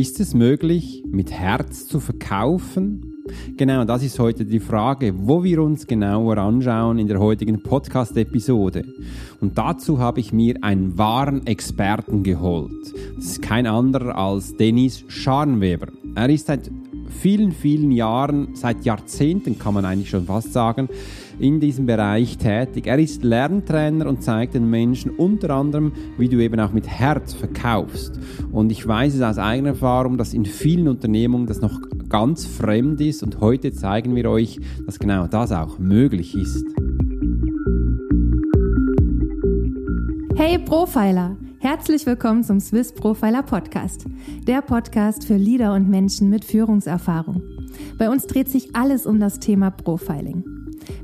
Ist es möglich, mit Herz zu verkaufen? Genau, das ist heute die Frage, wo wir uns genauer anschauen in der heutigen Podcast-Episode. Und dazu habe ich mir einen wahren Experten geholt. Das ist kein anderer als Dennis Scharnweber. Er ist seit vielen, vielen Jahren, seit Jahrzehnten kann man eigentlich schon fast sagen, in diesem Bereich tätig. Er ist Lerntrainer und zeigt den Menschen unter anderem, wie du eben auch mit Herz verkaufst. Und ich weiß es aus eigener Erfahrung, dass in vielen Unternehmungen das noch ganz fremd ist und heute zeigen wir euch, dass genau das auch möglich ist. Hey Profiler! Herzlich willkommen zum Swiss Profiler Podcast, der Podcast für Leader und Menschen mit Führungserfahrung. Bei uns dreht sich alles um das Thema Profiling.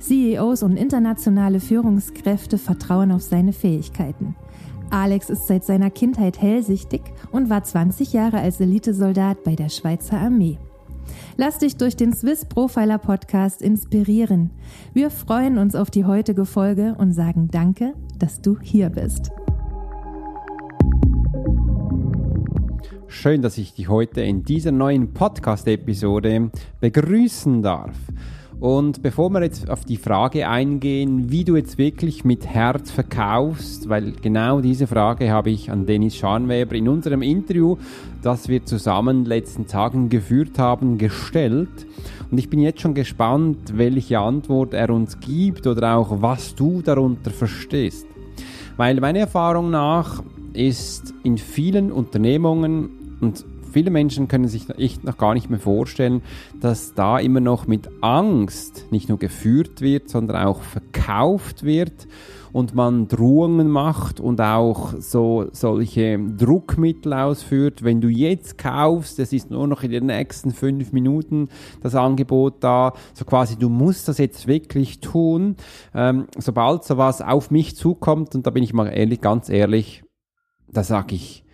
CEOs und internationale Führungskräfte vertrauen auf seine Fähigkeiten. Alex ist seit seiner Kindheit hellsichtig und war 20 Jahre als Elitesoldat bei der Schweizer Armee. Lass dich durch den Swiss Profiler Podcast inspirieren. Wir freuen uns auf die heutige Folge und sagen Danke, dass du hier bist. Schön, dass ich dich heute in dieser neuen Podcast-Episode begrüßen darf. Und bevor wir jetzt auf die Frage eingehen, wie du jetzt wirklich mit Herz verkaufst, weil genau diese Frage habe ich an Dennis Scharnweber in unserem Interview, das wir zusammen letzten Tagen geführt haben, gestellt. Und ich bin jetzt schon gespannt, welche Antwort er uns gibt oder auch was du darunter verstehst. Weil meiner Erfahrung nach ist in vielen Unternehmungen und viele Menschen können sich echt noch gar nicht mehr vorstellen, dass da immer noch mit Angst nicht nur geführt wird, sondern auch verkauft wird und man Drohungen macht und auch so solche Druckmittel ausführt. Wenn du jetzt kaufst, es ist nur noch in den nächsten fünf Minuten das Angebot da, so quasi du musst das jetzt wirklich tun. Ähm, sobald sowas auf mich zukommt, und da bin ich mal ehrlich, ganz ehrlich, da sage ich,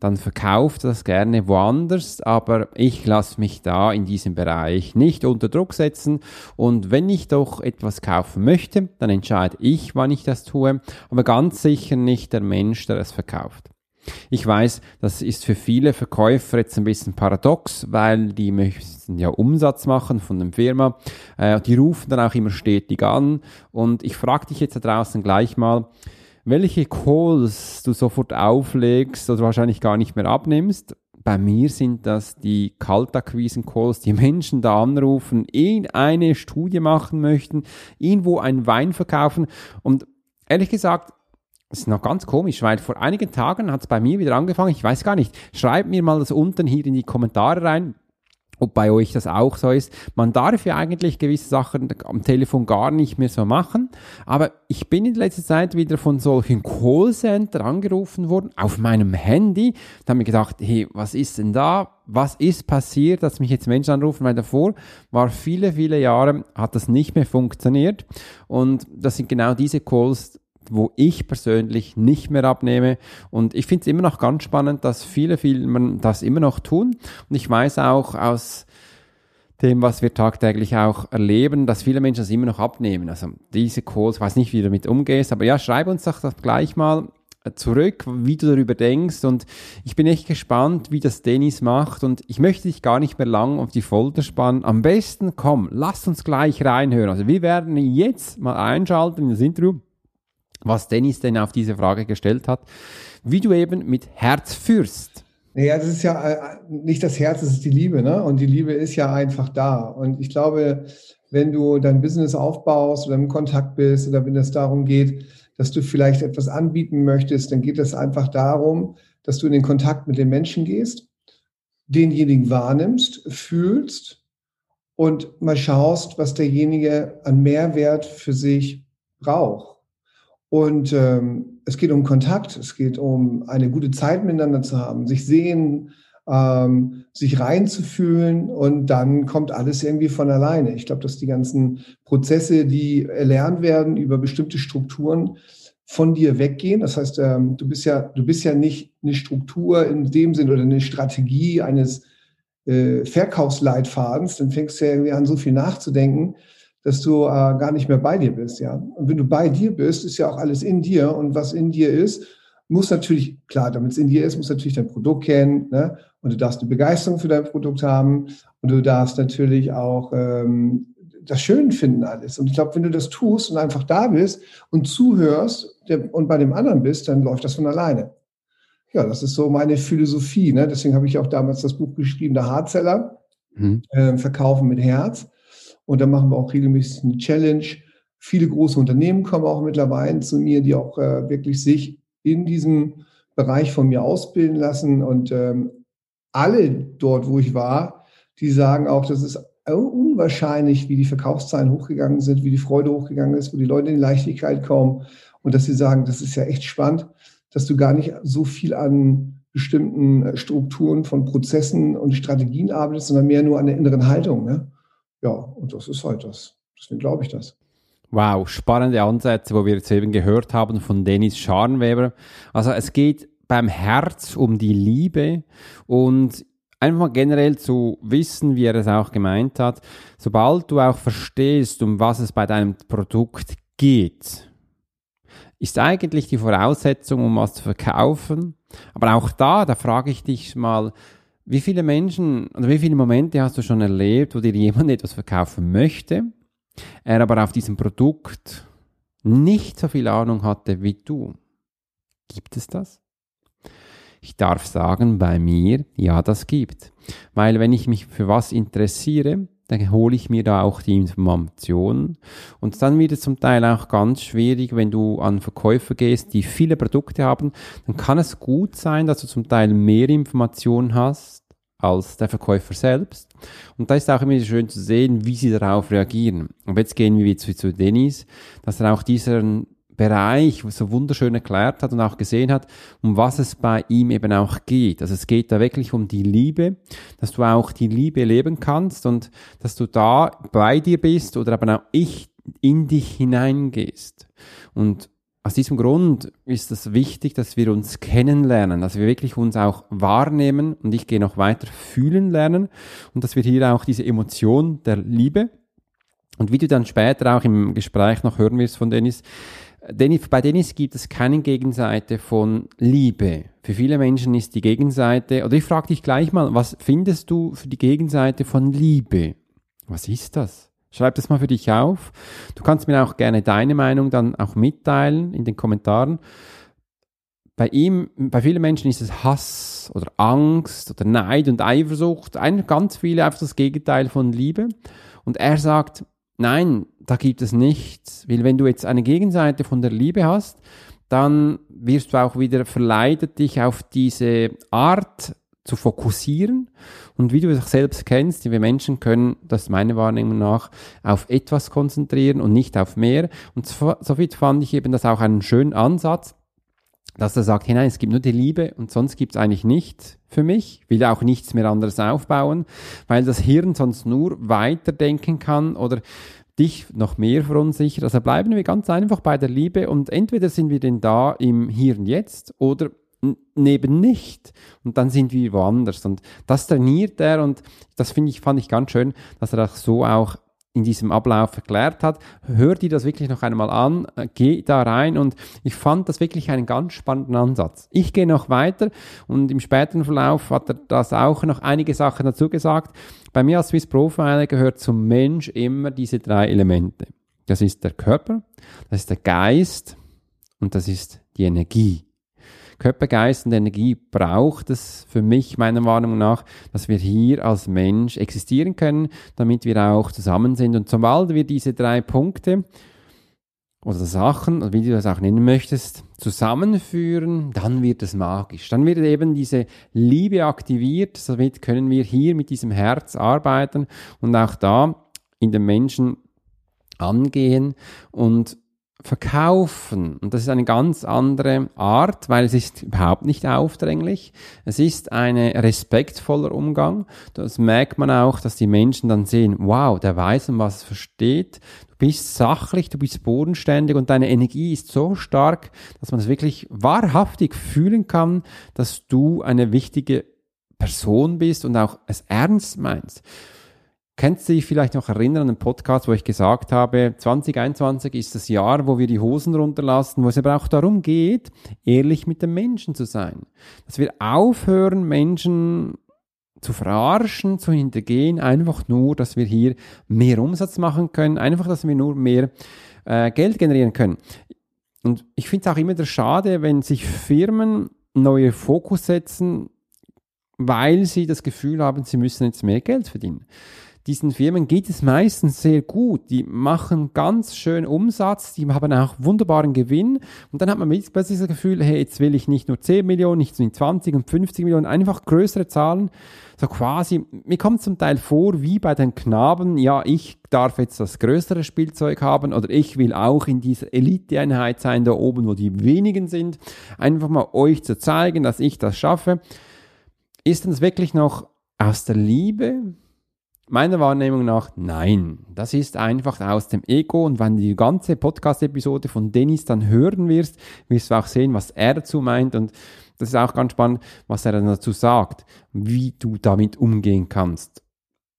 dann verkauft das gerne woanders, aber ich lasse mich da in diesem Bereich nicht unter Druck setzen und wenn ich doch etwas kaufen möchte, dann entscheide ich, wann ich das tue, aber ganz sicher nicht der Mensch, der es verkauft. Ich weiß, das ist für viele Verkäufer jetzt ein bisschen paradox, weil die möchten ja Umsatz machen von der Firma. Äh, die rufen dann auch immer stetig an. Und ich frage dich jetzt da draußen gleich mal, welche Calls du sofort auflegst oder wahrscheinlich gar nicht mehr abnimmst. Bei mir sind das die Kaltakquisen-Calls, die Menschen da anrufen, eine Studie machen möchten, irgendwo einen Wein verkaufen. Und ehrlich gesagt, das ist noch ganz komisch, weil vor einigen Tagen hat es bei mir wieder angefangen. Ich weiß gar nicht. Schreibt mir mal das unten hier in die Kommentare rein ob bei euch das auch so ist. Man darf ja eigentlich gewisse Sachen am Telefon gar nicht mehr so machen, aber ich bin in letzter Zeit wieder von solchen Callcenter angerufen worden auf meinem Handy. Da habe mir gedacht, hey, was ist denn da? Was ist passiert, dass mich jetzt Menschen anrufen? Weil davor war viele, viele Jahre, hat das nicht mehr funktioniert. Und das sind genau diese Calls, wo ich persönlich nicht mehr abnehme. Und ich finde es immer noch ganz spannend, dass viele Firmen das immer noch tun. Und ich weiß auch aus dem, was wir tagtäglich auch erleben, dass viele Menschen das immer noch abnehmen. Also diese Calls, ich weiß nicht, wie du damit umgehst, aber ja, schreib uns doch das gleich mal zurück, wie du darüber denkst und ich bin echt gespannt, wie das Dennis macht und ich möchte dich gar nicht mehr lang auf die Folter spannen. Am besten, komm, lass uns gleich reinhören. Also wir werden jetzt mal einschalten in das Interview was Dennis denn auf diese Frage gestellt hat, wie du eben mit Herz führst. Naja, das ist ja äh, nicht das Herz, das ist die Liebe, ne? Und die Liebe ist ja einfach da. Und ich glaube, wenn du dein Business aufbaust oder im Kontakt bist oder wenn es darum geht, dass du vielleicht etwas anbieten möchtest, dann geht es einfach darum, dass du in den Kontakt mit den Menschen gehst, denjenigen wahrnimmst, fühlst und mal schaust, was derjenige an Mehrwert für sich braucht. Und ähm, es geht um Kontakt, es geht um eine gute Zeit miteinander zu haben, sich sehen, ähm, sich reinzufühlen und dann kommt alles irgendwie von alleine. Ich glaube, dass die ganzen Prozesse, die erlernt werden über bestimmte Strukturen, von dir weggehen. Das heißt, ähm, du bist ja, du bist ja nicht eine Struktur in dem Sinn oder eine Strategie eines äh, Verkaufsleitfadens. Dann fängst du ja irgendwie an, so viel nachzudenken, dass du äh, gar nicht mehr bei dir bist. Ja, und wenn du bei dir bist, ist ja auch alles in dir und was in dir ist, muss natürlich, klar, damit es in dir ist, muss natürlich dein Produkt kennen ne? und du darfst eine Begeisterung für dein Produkt haben und du darfst natürlich auch ähm, das Schön finden alles. Und ich glaube, wenn du das tust und einfach da bist und zuhörst und bei dem anderen bist, dann läuft das von alleine. Ja, das ist so meine Philosophie. Ne? Deswegen habe ich auch damals das Buch geschrieben, der Hardseller, mhm. äh, Verkaufen mit Herz. Und da machen wir auch regelmäßig eine Challenge. Viele große Unternehmen kommen auch mittlerweile zu mir, die auch äh, wirklich sich in diesem Bereich von mir ausbilden lassen. Und ähm, alle dort, wo ich war, die sagen auch, das ist unwahrscheinlich, wie die Verkaufszahlen hochgegangen sind, wie die Freude hochgegangen ist, wo die Leute in Leichtigkeit kommen und dass sie sagen, das ist ja echt spannend, dass du gar nicht so viel an bestimmten äh, Strukturen von Prozessen und Strategien arbeitest, sondern mehr nur an der inneren Haltung. Ne? Ja, und das ist halt das. Deswegen glaube ich das. Wow, spannende Ansätze, wo wir jetzt eben gehört haben von Dennis Scharnweber. Also es geht beim Herz um die Liebe und einfach mal generell zu wissen, wie er es auch gemeint hat, sobald du auch verstehst, um was es bei deinem Produkt geht, ist eigentlich die Voraussetzung, um was zu verkaufen. Aber auch da, da frage ich dich mal, wie viele Menschen oder wie viele Momente hast du schon erlebt, wo dir jemand etwas verkaufen möchte, er aber auf diesem Produkt nicht so viel Ahnung hatte wie du? Gibt es das? Ich darf sagen, bei mir, ja, das gibt. Weil wenn ich mich für was interessiere, dann hole ich mir da auch die Informationen. Und dann wird es zum Teil auch ganz schwierig, wenn du an Verkäufer gehst, die viele Produkte haben, dann kann es gut sein, dass du zum Teil mehr Informationen hast als der Verkäufer selbst. Und da ist auch immer schön zu sehen, wie sie darauf reagieren. Und jetzt gehen wir zu, zu Dennis, dass er auch diesen Bereich so wunderschön erklärt hat und auch gesehen hat, um was es bei ihm eben auch geht. Also es geht da wirklich um die Liebe, dass du auch die Liebe leben kannst und dass du da bei dir bist oder aber auch ich in dich hineingehst. Und aus diesem Grund ist es wichtig, dass wir uns kennenlernen, dass wir wirklich uns auch wahrnehmen und ich gehe noch weiter fühlen lernen und dass wir hier auch diese Emotion der Liebe und wie du dann später auch im Gespräch noch hören wirst von Dennis, Dennis, bei Dennis gibt es keine Gegenseite von Liebe. Für viele Menschen ist die Gegenseite, oder ich frage dich gleich mal, was findest du für die Gegenseite von Liebe? Was ist das? Schreib das mal für dich auf. Du kannst mir auch gerne deine Meinung dann auch mitteilen in den Kommentaren. Bei ihm, bei vielen Menschen ist es Hass oder Angst oder Neid und Eifersucht. Ein, ganz viele einfach das Gegenteil von Liebe. Und er sagt, Nein, da gibt es nichts. Weil wenn du jetzt eine Gegenseite von der Liebe hast, dann wirst du auch wieder verleitet, dich auf diese Art zu fokussieren. Und wie du es selbst kennst, wir Menschen können, das ist meine Wahrnehmung nach, auf etwas konzentrieren und nicht auf mehr. Und so, somit fand ich eben das auch einen schönen Ansatz, dass er sagt, hey, nein, es gibt nur die Liebe und sonst gibt es eigentlich nichts für mich, will auch nichts mehr anderes aufbauen, weil das Hirn sonst nur weiterdenken kann oder dich noch mehr verunsichert. Also bleiben wir ganz einfach bei der Liebe und entweder sind wir denn da im Hier und Jetzt oder neben nicht. Und dann sind wir woanders. Und das trainiert er und das finde ich, fand ich ganz schön, dass er das so auch in diesem Ablauf erklärt hat. Hör dir das wirklich noch einmal an, äh, geh da rein und ich fand das wirklich einen ganz spannenden Ansatz. Ich gehe noch weiter und im späteren Verlauf hat er das auch noch einige Sachen dazu gesagt. Bei mir als Swiss Profiler gehört zum Mensch immer diese drei Elemente. Das ist der Körper, das ist der Geist und das ist die Energie. Körper, Geist und Energie braucht es für mich meiner Meinung nach, dass wir hier als Mensch existieren können, damit wir auch zusammen sind. Und sobald wir diese drei Punkte oder Sachen, wie du das auch nennen möchtest, zusammenführen, dann wird es magisch. Dann wird eben diese Liebe aktiviert, somit können wir hier mit diesem Herz arbeiten und auch da in den Menschen angehen und verkaufen. Und das ist eine ganz andere Art, weil es ist überhaupt nicht aufdringlich. Es ist ein respektvoller Umgang. Das merkt man auch, dass die Menschen dann sehen, wow, der weiß, um was es versteht. Du bist sachlich, du bist bodenständig und deine Energie ist so stark, dass man es wirklich wahrhaftig fühlen kann, dass du eine wichtige Person bist und auch es ernst meinst. Kennst du dich vielleicht noch erinnern an den Podcast, wo ich gesagt habe, 2021 ist das Jahr, wo wir die Hosen runterlassen, wo es aber auch darum geht, ehrlich mit den Menschen zu sein. Dass wir aufhören, Menschen zu verarschen, zu hintergehen, einfach nur, dass wir hier mehr Umsatz machen können, einfach, dass wir nur mehr äh, Geld generieren können. Und ich finde es auch immer schade, wenn sich Firmen neue Fokus setzen, weil sie das Gefühl haben, sie müssen jetzt mehr Geld verdienen diesen Firmen geht es meistens sehr gut. Die machen ganz schön Umsatz, die haben auch wunderbaren Gewinn. Und dann hat man plötzlich das Gefühl, hey, jetzt will ich nicht nur 10 Millionen, nicht nur 20 und 50 Millionen, einfach größere Zahlen. So quasi, mir kommt zum Teil vor, wie bei den Knaben, ja, ich darf jetzt das größere Spielzeug haben oder ich will auch in dieser Eliteeinheit sein, da oben, wo die wenigen sind. Einfach mal euch zu zeigen, dass ich das schaffe. Ist das wirklich noch aus der Liebe? Meiner Wahrnehmung nach nein. Das ist einfach aus dem Ego und wenn du die ganze Podcast-Episode von Dennis dann hören wirst, wirst du auch sehen, was er dazu meint und das ist auch ganz spannend, was er dann dazu sagt, wie du damit umgehen kannst.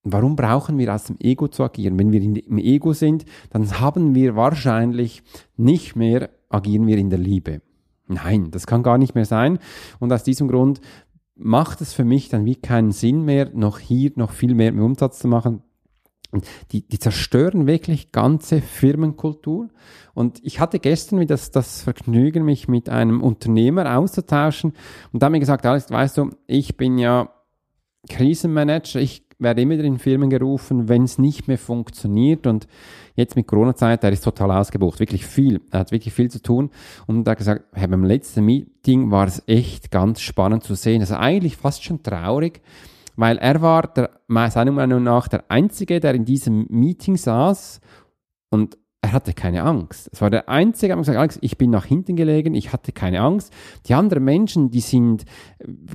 Warum brauchen wir aus dem Ego zu agieren? Wenn wir im Ego sind, dann haben wir wahrscheinlich nicht mehr, agieren wir in der Liebe. Nein, das kann gar nicht mehr sein. Und aus diesem Grund macht es für mich dann wie keinen Sinn mehr, noch hier noch viel mehr Umsatz zu machen. Die, die zerstören wirklich ganze Firmenkultur. Und ich hatte gestern wieder das, das Vergnügen, mich mit einem Unternehmer auszutauschen. Und da haben mir gesagt, Alex, weißt du, ich bin ja Krisenmanager, ich werde immer wieder in Firmen gerufen, wenn es nicht mehr funktioniert. Und jetzt mit Corona-Zeit, der ist total ausgebucht, wirklich viel. Er hat wirklich viel zu tun. Und hat gesagt, hey, beim letzten Meeting war es echt ganz spannend zu sehen. Also eigentlich fast schon traurig, weil er war der, seiner Meinung nach der Einzige, der in diesem Meeting saß und er hatte keine Angst. Es war der Einzige, der gesagt, Alex, ich bin nach hinten gelegen, ich hatte keine Angst. Die anderen Menschen, die sind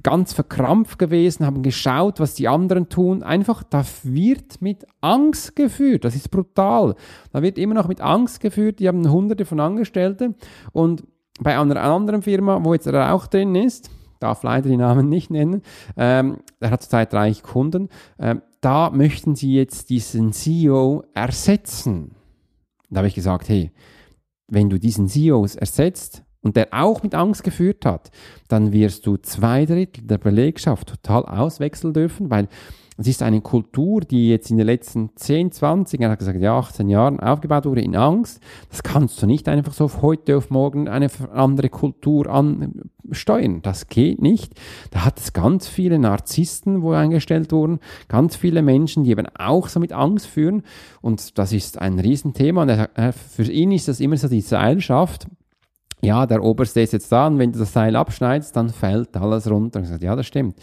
ganz verkrampft gewesen, haben geschaut, was die anderen tun. Einfach, da wird mit Angst geführt. Das ist brutal. Da wird immer noch mit Angst geführt. Die haben hunderte von Angestellten. Und bei einer anderen Firma, wo jetzt er auch drin ist, darf leider die Namen nicht nennen, ähm, er hat zurzeit 30 Kunden, ähm, da möchten sie jetzt diesen CEO ersetzen. Da habe ich gesagt, hey, wenn du diesen CEOs ersetzt und der auch mit Angst geführt hat, dann wirst du zwei Drittel der Belegschaft total auswechseln dürfen, weil es ist eine Kultur, die jetzt in den letzten 10, 20, er hat gesagt, ja, 18 Jahren aufgebaut wurde in Angst. Das kannst du nicht einfach so auf heute auf morgen eine andere Kultur ansteuern. Das geht nicht. Da hat es ganz viele Narzissten, wo eingestellt wurden, ganz viele Menschen, die eben auch so mit Angst führen. Und das ist ein Riesenthema. Und für ihn ist das immer so die Seilschaft ja, der Oberste ist jetzt da und wenn du das Seil abschneidest, dann fällt alles runter. Und gesagt, ja, das stimmt.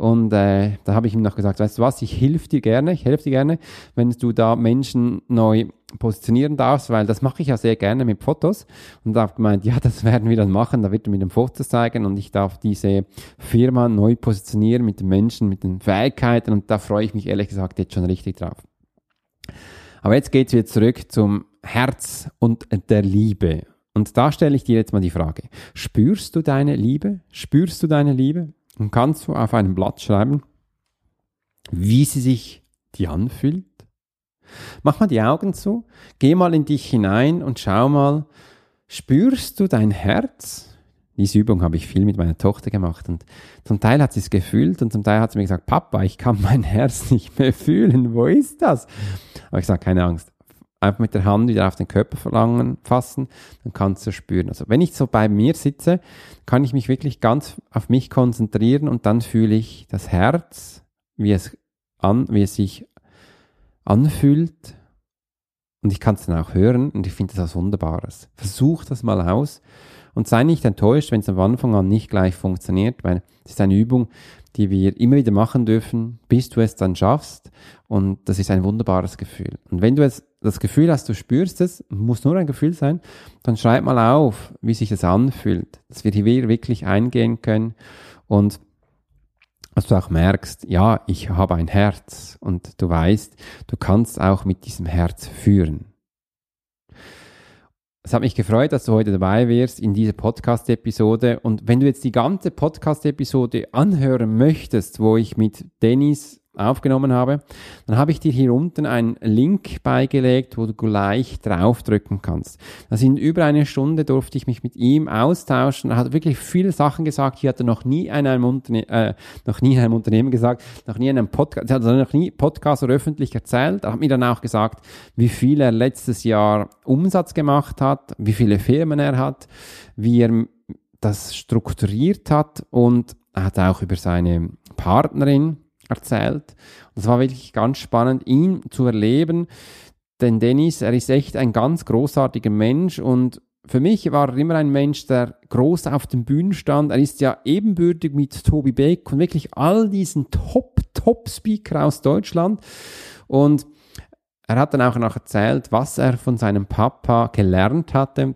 Und äh, da habe ich ihm noch gesagt, weißt du was, ich helfe dir gerne, ich helfe dir gerne, wenn du da Menschen neu positionieren darfst, weil das mache ich ja sehr gerne mit Fotos. Und da habe gemeint, ja, das werden wir dann machen, da wird er mir den Fotos zeigen und ich darf diese Firma neu positionieren mit den Menschen, mit den Fähigkeiten und da freue ich mich ehrlich gesagt jetzt schon richtig drauf. Aber jetzt geht's wieder zurück zum Herz und der Liebe. Und da stelle ich dir jetzt mal die Frage, spürst du deine Liebe? Spürst du deine Liebe? Und kannst du auf einem Blatt schreiben, wie sie sich dir anfühlt? Mach mal die Augen zu, geh mal in dich hinein und schau mal, spürst du dein Herz? Diese Übung habe ich viel mit meiner Tochter gemacht und zum Teil hat sie es gefühlt und zum Teil hat sie mir gesagt, Papa, ich kann mein Herz nicht mehr fühlen, wo ist das? Aber ich sage, keine Angst, einfach mit der Hand wieder auf den Körper verlangen, fassen, dann kannst du spüren. Also wenn ich so bei mir sitze, kann ich mich wirklich ganz auf mich konzentrieren und dann fühle ich das Herz, wie es, an, wie es sich anfühlt und ich kann es dann auch hören und ich finde das was Wunderbares. Versuch das mal aus und sei nicht enttäuscht, wenn es am Anfang an nicht gleich funktioniert, weil es ist eine Übung, die wir immer wieder machen dürfen, bis du es dann schaffst. Und das ist ein wunderbares Gefühl. Und wenn du es das Gefühl hast, du spürst es, muss nur ein Gefühl sein, dann schreib mal auf, wie sich das anfühlt, dass wir hier wirklich eingehen können und dass du auch merkst, ja, ich habe ein Herz und du weißt, du kannst auch mit diesem Herz führen. Es hat mich gefreut, dass du heute dabei wirst in dieser Podcast-Episode. Und wenn du jetzt die ganze Podcast-Episode anhören möchtest, wo ich mit Dennis aufgenommen habe, dann habe ich dir hier unten einen Link beigelegt, wo du gleich draufdrücken kannst. Da sind über eine Stunde durfte ich mich mit ihm austauschen. Er hat wirklich viele Sachen gesagt. Hier hat er noch nie in einem, Unterne äh, noch nie in einem Unternehmen gesagt, noch nie in einem Podcast, er hat noch nie Podcast oder öffentlich erzählt. Er hat mir dann auch gesagt, wie viel er letztes Jahr Umsatz gemacht hat, wie viele Firmen er hat, wie er das strukturiert hat und er hat auch über seine Partnerin erzählt. Und es war wirklich ganz spannend, ihn zu erleben, denn Dennis, er ist echt ein ganz großartiger Mensch und für mich war er immer ein Mensch, der groß auf den Bühnen stand. Er ist ja ebenbürtig mit Tobi Beck und wirklich all diesen Top, Top-Speaker aus Deutschland. Und er hat dann auch noch erzählt, was er von seinem Papa gelernt hatte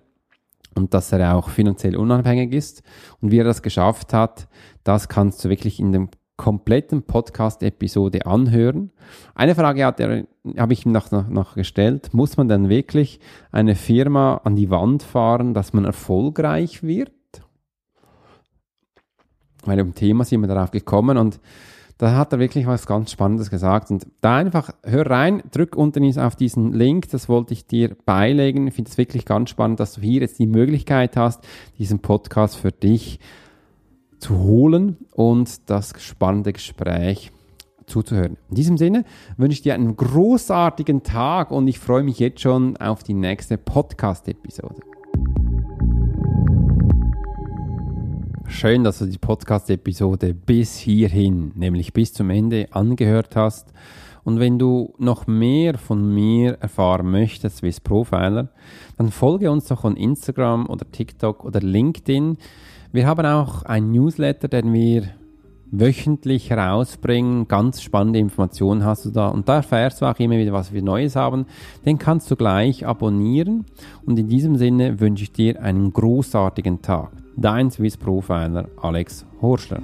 und dass er auch finanziell unabhängig ist und wie er das geschafft hat. Das kannst du wirklich in dem kompletten Podcast-Episode anhören. Eine Frage hat er, habe ich ihm noch, noch, noch gestellt. Muss man denn wirklich eine Firma an die Wand fahren, dass man erfolgreich wird? Weil im Thema sind wir darauf gekommen und da hat er wirklich was ganz Spannendes gesagt. Und da einfach, hör rein, drück unten auf diesen Link, das wollte ich dir beilegen. Ich finde es wirklich ganz spannend, dass du hier jetzt die Möglichkeit hast, diesen Podcast für dich zu holen und das spannende Gespräch zuzuhören. In diesem Sinne wünsche ich dir einen großartigen Tag und ich freue mich jetzt schon auf die nächste Podcast-Episode. Schön, dass du die Podcast-Episode bis hierhin, nämlich bis zum Ende angehört hast. Und wenn du noch mehr von mir erfahren möchtest, wie Profiler, dann folge uns doch on Instagram oder TikTok oder LinkedIn. Wir haben auch ein Newsletter, den wir wöchentlich herausbringen. Ganz spannende Informationen hast du da. Und da erfährst du auch immer wieder, was wir Neues haben. Den kannst du gleich abonnieren. Und in diesem Sinne wünsche ich dir einen großartigen Tag. Dein Swiss Profiler Alex Horschler.